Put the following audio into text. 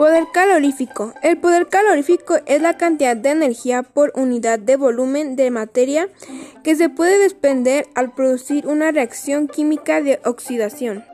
Poder calorífico. El poder calorífico es la cantidad de energía por unidad de volumen de materia que se puede desprender al producir una reacción química de oxidación.